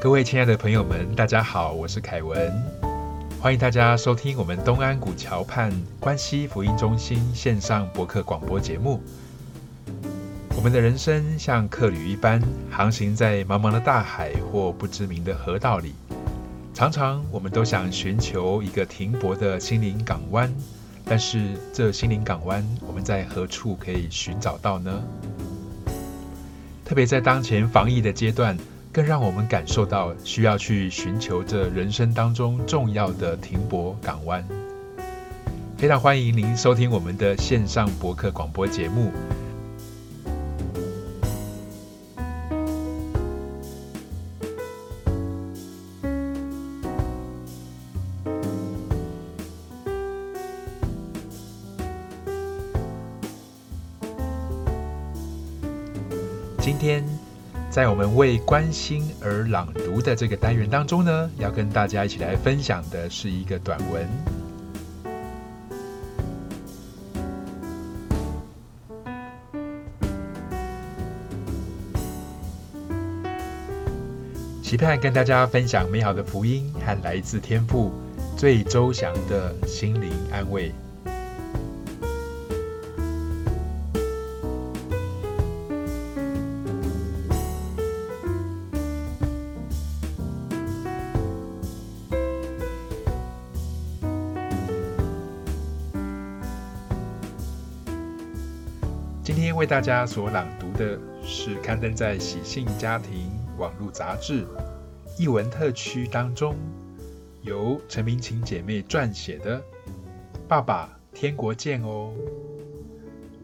各位亲爱的朋友们，大家好，我是凯文，欢迎大家收听我们东安古桥畔关西福音中心线上博客广播节目。我们的人生像客旅一般，航行在茫茫的大海或不知名的河道里，常常我们都想寻求一个停泊的心灵港湾，但是这心灵港湾，我们在何处可以寻找到呢？特别在当前防疫的阶段。更让我们感受到需要去寻求这人生当中重要的停泊港湾。非常欢迎您收听我们的线上博客广播节目。在我们为关心而朗读的这个单元当中呢，要跟大家一起来分享的是一个短文。期盼跟大家分享美好的福音和来自天父最周详的心灵安慰。大家所朗读的是刊登在《喜信家庭》网络杂志译文特区当中，由陈明琴姐妹撰写的《爸爸天国见哦》，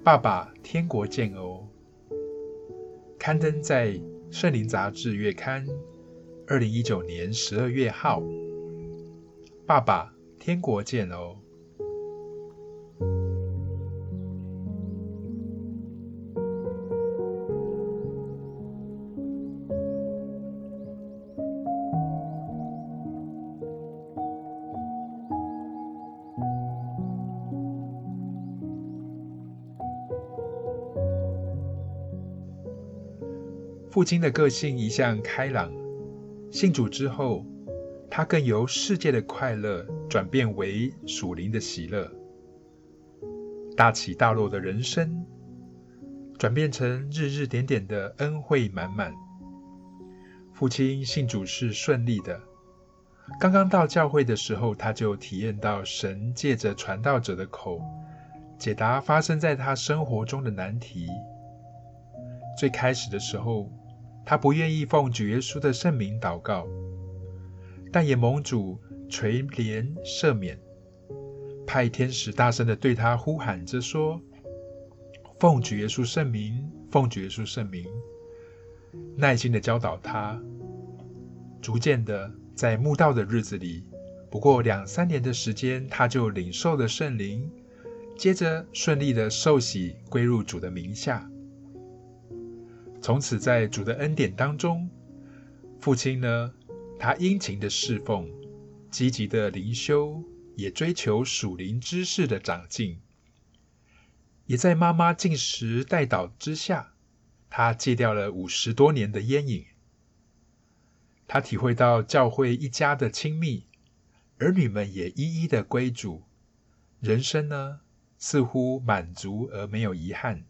爸爸天国见哦，刊登在《圣灵杂志月刊》二零一九年十二月号，《爸爸天国见哦》。父亲的个性一向开朗，信主之后，他更由世界的快乐转变为属灵的喜乐。大起大落的人生，转变成日日点点的恩惠满满。父亲信主是顺利的，刚刚到教会的时候，他就体验到神借着传道者的口，解答发生在他生活中的难题。最开始的时候。他不愿意奉主耶稣的圣名祷告，但也蒙主垂怜赦免，派天使大声的对他呼喊着说：“奉主耶稣圣名，奉主耶稣圣名。”耐心的教导他，逐渐的在慕道的日子里，不过两三年的时间，他就领受了圣灵，接着顺利的受洗归入主的名下。从此，在主的恩典当中，父亲呢，他殷勤的侍奉，积极的灵修，也追求属灵知识的长进。也在妈妈进食带祷之下，他戒掉了五十多年的烟瘾。他体会到教会一家的亲密，儿女们也一一的归主，人生呢，似乎满足而没有遗憾。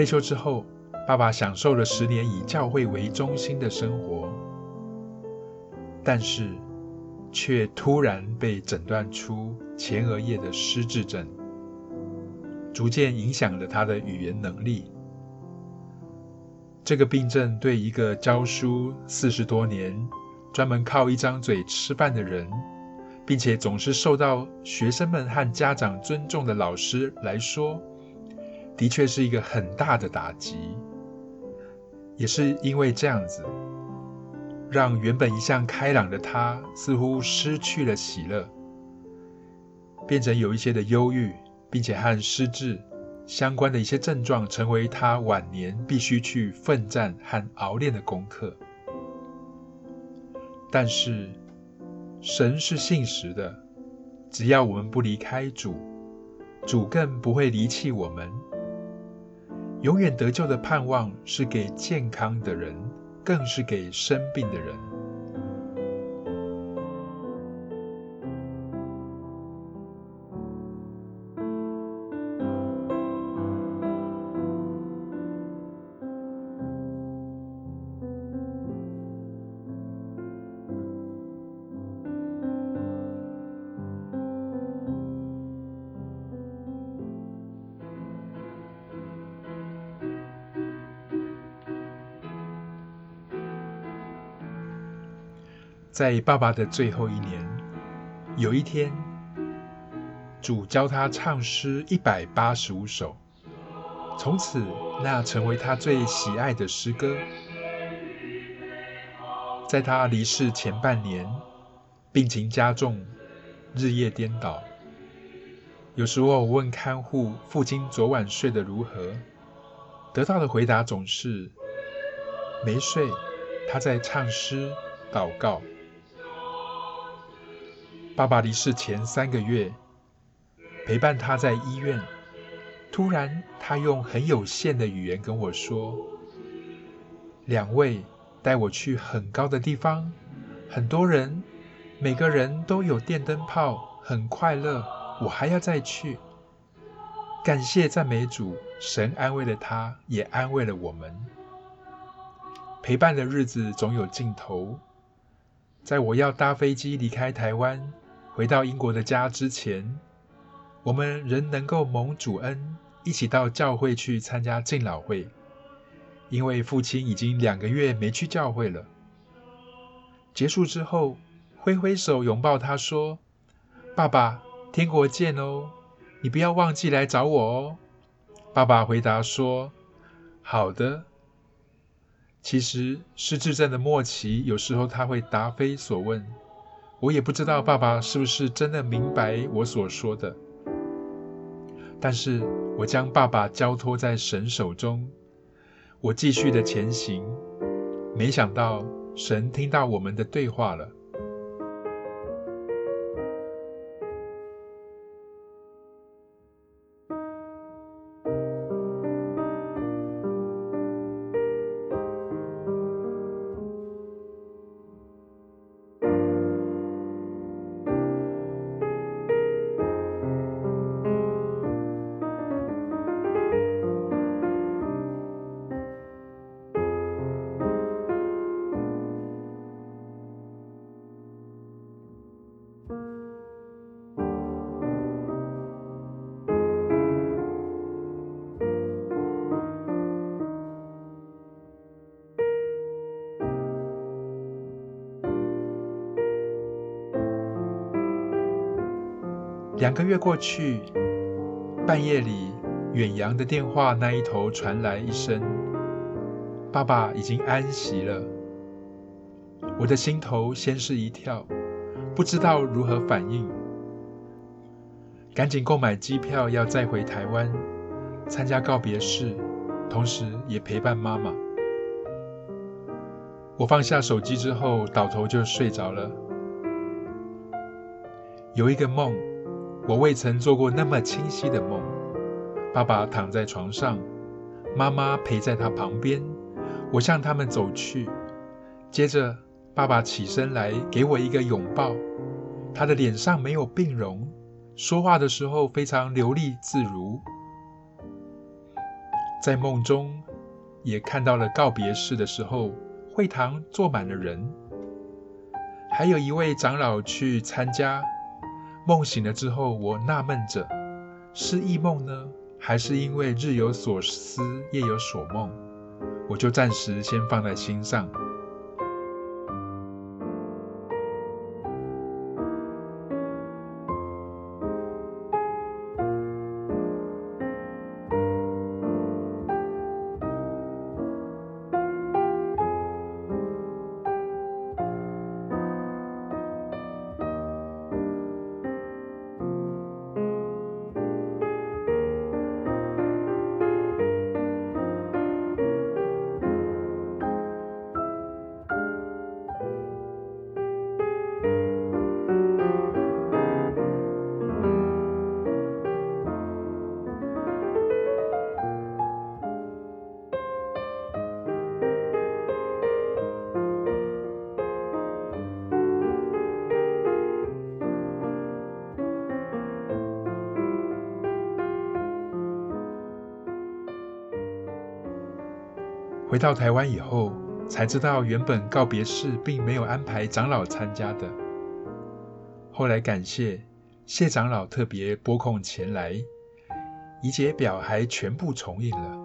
退休之后，爸爸享受了十年以教会为中心的生活，但是却突然被诊断出前额叶的失智症，逐渐影响了他的语言能力。这个病症对一个教书四十多年、专门靠一张嘴吃饭的人，并且总是受到学生们和家长尊重的老师来说，的确是一个很大的打击。也是因为这样子，让原本一向开朗的他，似乎失去了喜乐，变成有一些的忧郁，并且和失智。相关的一些症状，成为他晚年必须去奋战和熬练的功课。但是，神是信实的，只要我们不离开主，主更不会离弃我们。永远得救的盼望是给健康的人，更是给生病的人。在爸爸的最后一年，有一天，主教他唱诗一百八十五首，从此那成为他最喜爱的诗歌。在他离世前半年，病情加重，日夜颠倒。有时候我问看护父亲昨晚睡得如何，得到的回答总是没睡，他在唱诗祷告。爸爸离世前三个月，陪伴他在医院。突然，他用很有限的语言跟我说：“两位带我去很高的地方，很多人，每个人都有电灯泡，很快乐。我还要再去。”感谢赞美主，神安慰了他，也安慰了我们。陪伴的日子总有尽头。在我要搭飞机离开台湾。回到英国的家之前，我们仍能够蒙主恩，一起到教会去参加敬老会。因为父亲已经两个月没去教会了。结束之后，挥挥手拥抱他说：“爸爸，天国见哦！你不要忘记来找我哦。”爸爸回答说：“好的。”其实失智症的末期，有时候他会答非所问。我也不知道爸爸是不是真的明白我所说的，但是我将爸爸交托在神手中，我继续的前行。没想到神听到我们的对话了。两个月过去，半夜里，远洋的电话那一头传来一声：“爸爸已经安息了。”我的心头先是一跳，不知道如何反应，赶紧购买机票要再回台湾参加告别式，同时也陪伴妈妈。我放下手机之后，倒头就睡着了。有一个梦。我未曾做过那么清晰的梦。爸爸躺在床上，妈妈陪在他旁边。我向他们走去，接着爸爸起身来给我一个拥抱。他的脸上没有病容，说话的时候非常流利自如。在梦中，也看到了告别式的时候，会堂坐满了人，还有一位长老去参加。梦醒了之后，我纳闷着：是异梦呢，还是因为日有所思，夜有所梦？我就暂时先放在心上。回到台湾以后，才知道原本告别式并没有安排长老参加的。后来感谢谢长老特别拨空前来，仪节表还全部重印了，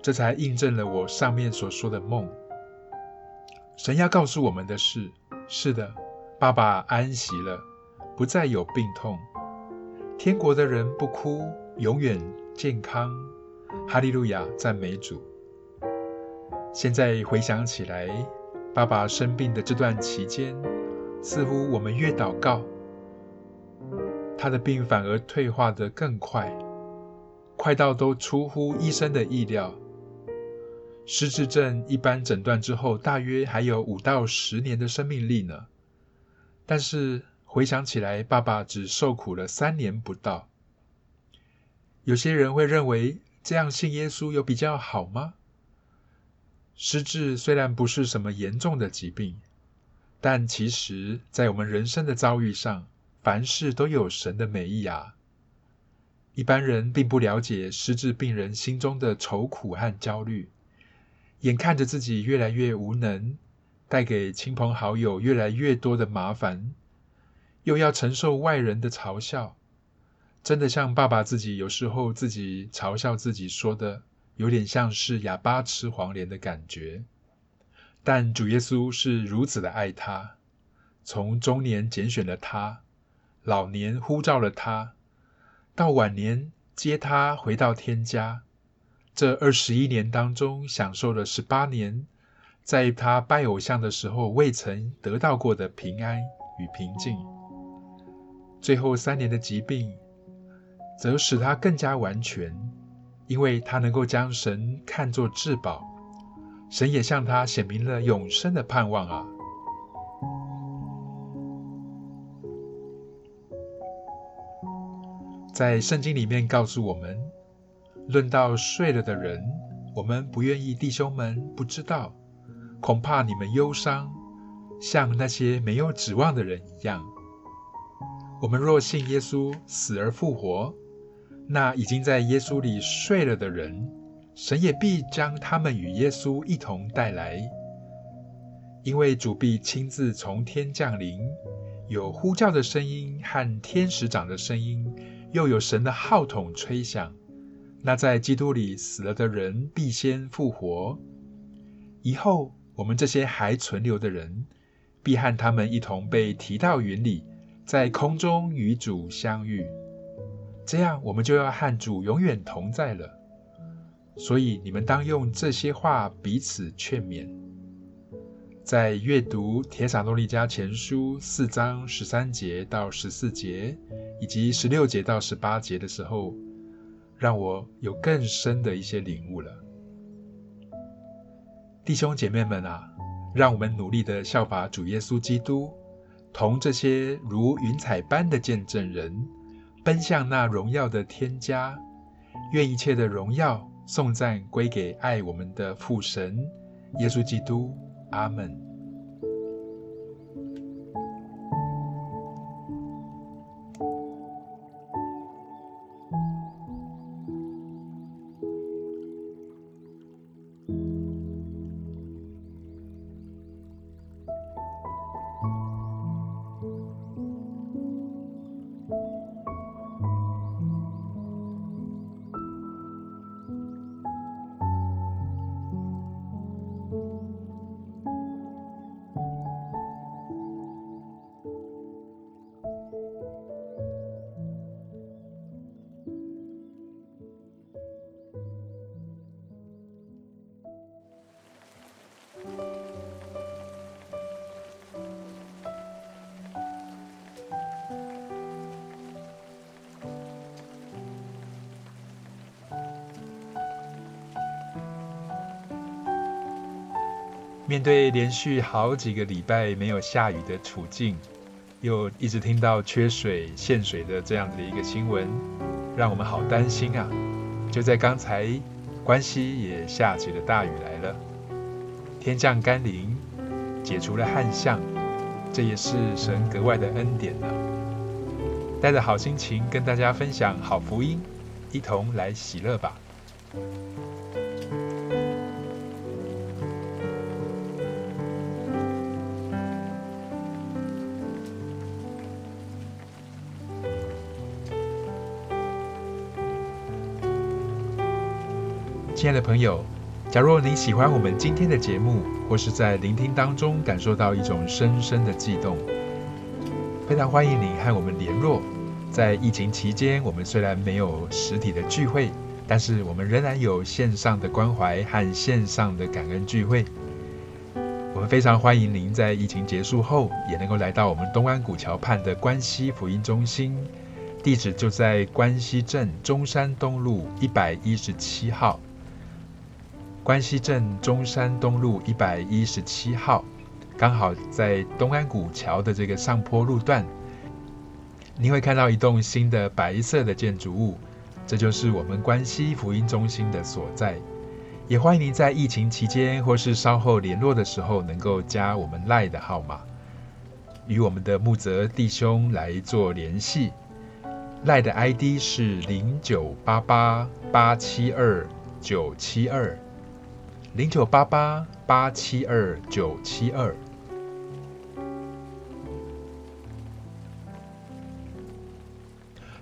这才印证了我上面所说的梦。神要告诉我们的是：是的，爸爸安息了，不再有病痛，天国的人不哭，永远健康。哈利路亚，赞美主。现在回想起来，爸爸生病的这段期间，似乎我们越祷告，他的病反而退化得更快，快到都出乎医生的意料。失智症一般诊断之后，大约还有五到十年的生命力呢。但是回想起来，爸爸只受苦了三年不到。有些人会认为，这样信耶稣有比较好吗？失智虽然不是什么严重的疾病，但其实，在我们人生的遭遇上，凡事都有神的美意啊。一般人并不了解失智病人心中的愁苦和焦虑，眼看着自己越来越无能，带给亲朋好友越来越多的麻烦，又要承受外人的嘲笑，真的像爸爸自己有时候自己嘲笑自己说的。有点像是哑巴吃黄连的感觉，但主耶稣是如此的爱他，从中年拣选了他，老年呼召了他，到晚年接他回到天家。这二十一年当中，享受了十八年在他拜偶像的时候未曾得到过的平安与平静。最后三年的疾病，则使他更加完全。因为他能够将神看作至宝，神也向他显明了永生的盼望啊！在圣经里面告诉我们，论到睡了的人，我们不愿意弟兄们不知道，恐怕你们忧伤，像那些没有指望的人一样。我们若信耶稣死而复活。那已经在耶稣里睡了的人，神也必将他们与耶稣一同带来，因为主必亲自从天降临，有呼叫的声音和天使长的声音，又有神的号筒吹响。那在基督里死了的人必先复活，以后我们这些还存留的人，必和他们一同被提到云里，在空中与主相遇。这样，我们就要和主永远同在了。所以，你们当用这些话彼此劝勉。在阅读《铁撒诺利迦前书》四章十三节到十四节，以及十六节到十八节的时候，让我有更深的一些领悟了。弟兄姐妹们啊，让我们努力的效法主耶稣基督，同这些如云彩般的见证人。奔向那荣耀的天家，愿一切的荣耀颂赞归给爱我们的父神耶稣基督。阿门。面对连续好几个礼拜没有下雨的处境，又一直听到缺水、限水的这样子的一个新闻，让我们好担心啊！就在刚才，关西也下起了大雨来了，天降甘霖，解除了旱象，这也是神格外的恩典呢。带着好心情跟大家分享好福音，一同来喜乐吧。亲爱的朋友，假若你喜欢我们今天的节目，或是在聆听当中感受到一种深深的悸动，非常欢迎你和我们联络。在疫情期间，我们虽然没有实体的聚会，但是我们仍然有线上的关怀和线上的感恩聚会。我们非常欢迎您在疫情结束后，也能够来到我们东安古桥畔的关西福音中心，地址就在关西镇中山东路一百一十七号。关西镇中山东路一百一十七号，刚好在东安古桥的这个上坡路段，你会看到一栋新的白色的建筑物，这就是我们关西福音中心的所在。也欢迎您在疫情期间或是稍后联络的时候，能够加我们赖的号码，与我们的木泽弟兄来做联系。赖的 ID 是零九八八八七二九七二。零九八八八七二九七二。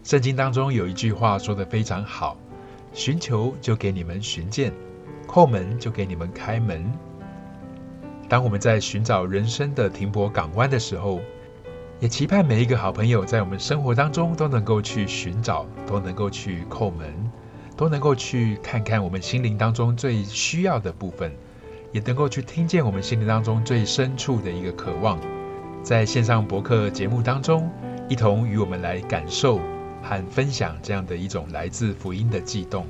圣经当中有一句话说的非常好：“寻求就给你们寻见，叩门就给你们开门。”当我们在寻找人生的停泊港湾的时候，也期盼每一个好朋友在我们生活当中都能够去寻找，都能够去叩门。都能够去看看我们心灵当中最需要的部分，也能够去听见我们心灵当中最深处的一个渴望，在线上博客节目当中，一同与我们来感受和分享这样的一种来自福音的悸动。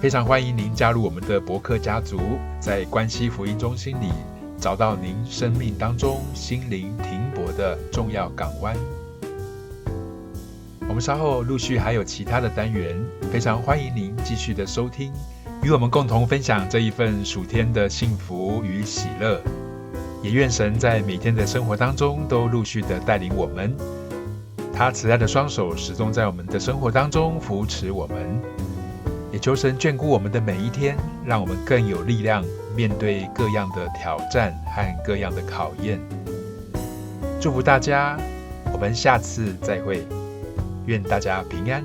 非常欢迎您加入我们的博客家族，在关西福音中心里找到您生命当中心灵停泊的重要港湾。我们稍后陆续还有其他的单元，非常欢迎您继续的收听，与我们共同分享这一份暑天的幸福与喜乐。也愿神在每天的生活当中都陆续的带领我们，他慈爱的双手始终在我们的生活当中扶持我们。求神眷顾我们的每一天，让我们更有力量面对各样的挑战和各样的考验。祝福大家，我们下次再会，愿大家平安。